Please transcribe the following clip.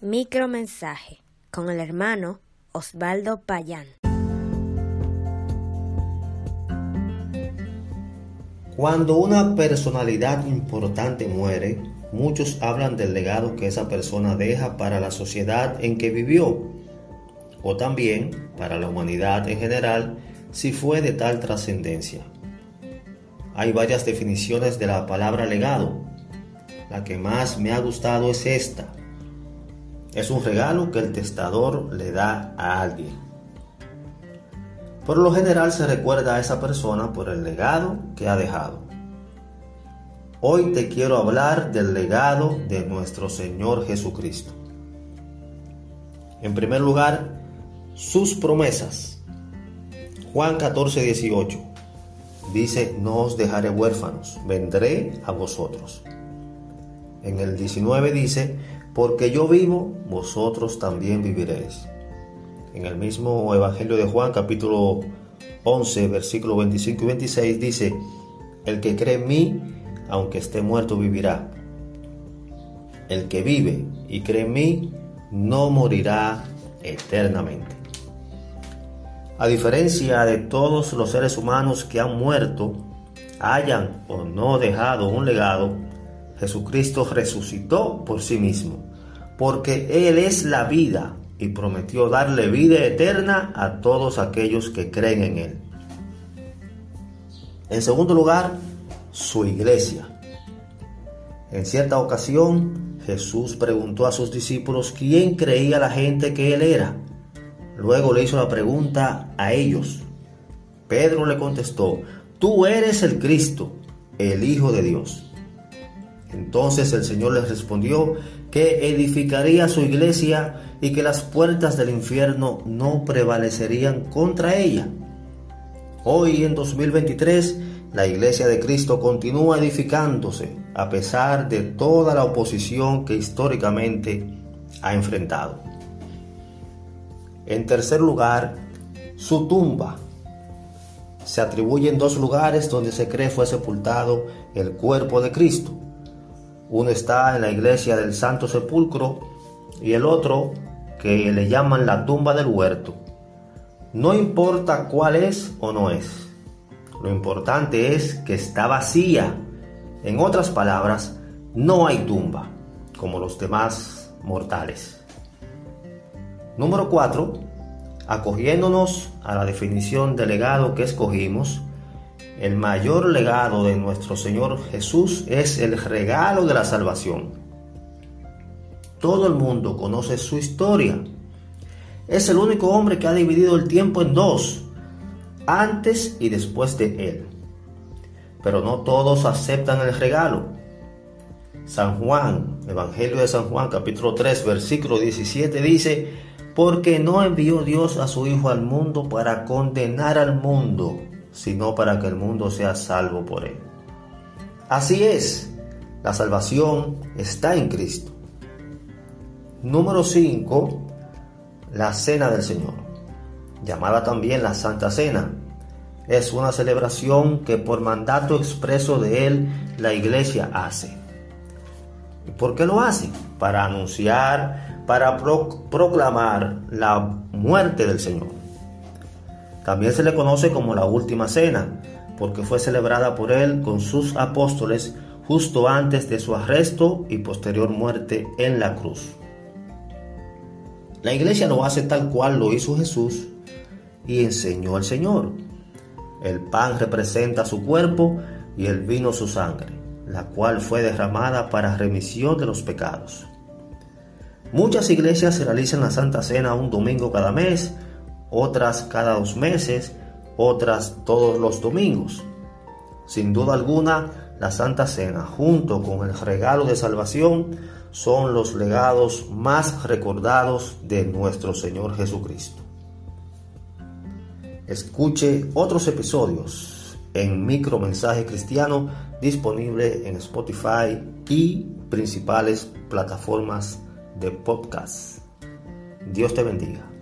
Micromensaje con el hermano Osvaldo Payán. Cuando una personalidad importante muere, muchos hablan del legado que esa persona deja para la sociedad en que vivió, o también para la humanidad en general si fue de tal trascendencia. Hay varias definiciones de la palabra legado. La que más me ha gustado es esta es un regalo que el testador le da a alguien. Por lo general se recuerda a esa persona por el legado que ha dejado. Hoy te quiero hablar del legado de nuestro Señor Jesucristo. En primer lugar, sus promesas. Juan 14, 18 dice, no os dejaré huérfanos, vendré a vosotros. En el 19 dice, porque yo vivo, vosotros también viviréis. En el mismo Evangelio de Juan, capítulo 11, versículo 25 y 26, dice, el que cree en mí, aunque esté muerto, vivirá. El que vive y cree en mí, no morirá eternamente. A diferencia de todos los seres humanos que han muerto, hayan o no dejado un legado, Jesucristo resucitó por sí mismo porque Él es la vida y prometió darle vida eterna a todos aquellos que creen en Él. En segundo lugar, su iglesia. En cierta ocasión, Jesús preguntó a sus discípulos quién creía la gente que Él era. Luego le hizo la pregunta a ellos. Pedro le contestó, tú eres el Cristo, el Hijo de Dios. Entonces el Señor les respondió que edificaría su iglesia y que las puertas del infierno no prevalecerían contra ella. Hoy en 2023 la iglesia de Cristo continúa edificándose a pesar de toda la oposición que históricamente ha enfrentado. En tercer lugar, su tumba. Se atribuyen dos lugares donde se cree fue sepultado el cuerpo de Cristo uno está en la iglesia del Santo Sepulcro y el otro que le llaman la tumba del huerto. No importa cuál es o no es. Lo importante es que está vacía. En otras palabras, no hay tumba, como los demás mortales. Número 4. Acogiéndonos a la definición de legado que escogimos, el mayor legado de nuestro Señor Jesús es el regalo de la salvación. Todo el mundo conoce su historia. Es el único hombre que ha dividido el tiempo en dos, antes y después de él. Pero no todos aceptan el regalo. San Juan, Evangelio de San Juan, capítulo 3, versículo 17 dice, porque no envió Dios a su Hijo al mundo para condenar al mundo, sino para que el mundo sea salvo por él. Así es, la salvación está en Cristo. Número 5. La Cena del Señor, llamada también la Santa Cena. Es una celebración que por mandato expreso de Él la iglesia hace. ¿Y por qué lo hace? Para anunciar, para proclamar la muerte del Señor también se le conoce como la Última Cena, porque fue celebrada por él con sus apóstoles justo antes de su arresto y posterior muerte en la cruz. La iglesia lo hace tal cual lo hizo Jesús y enseñó el Señor. El pan representa su cuerpo y el vino su sangre, la cual fue derramada para remisión de los pecados. Muchas iglesias realizan la Santa Cena un domingo cada mes otras cada dos meses, otras todos los domingos. Sin duda alguna, la Santa Cena, junto con el regalo de salvación, son los legados más recordados de nuestro Señor Jesucristo. Escuche otros episodios en Micromensaje Cristiano disponible en Spotify y principales plataformas de podcast. Dios te bendiga.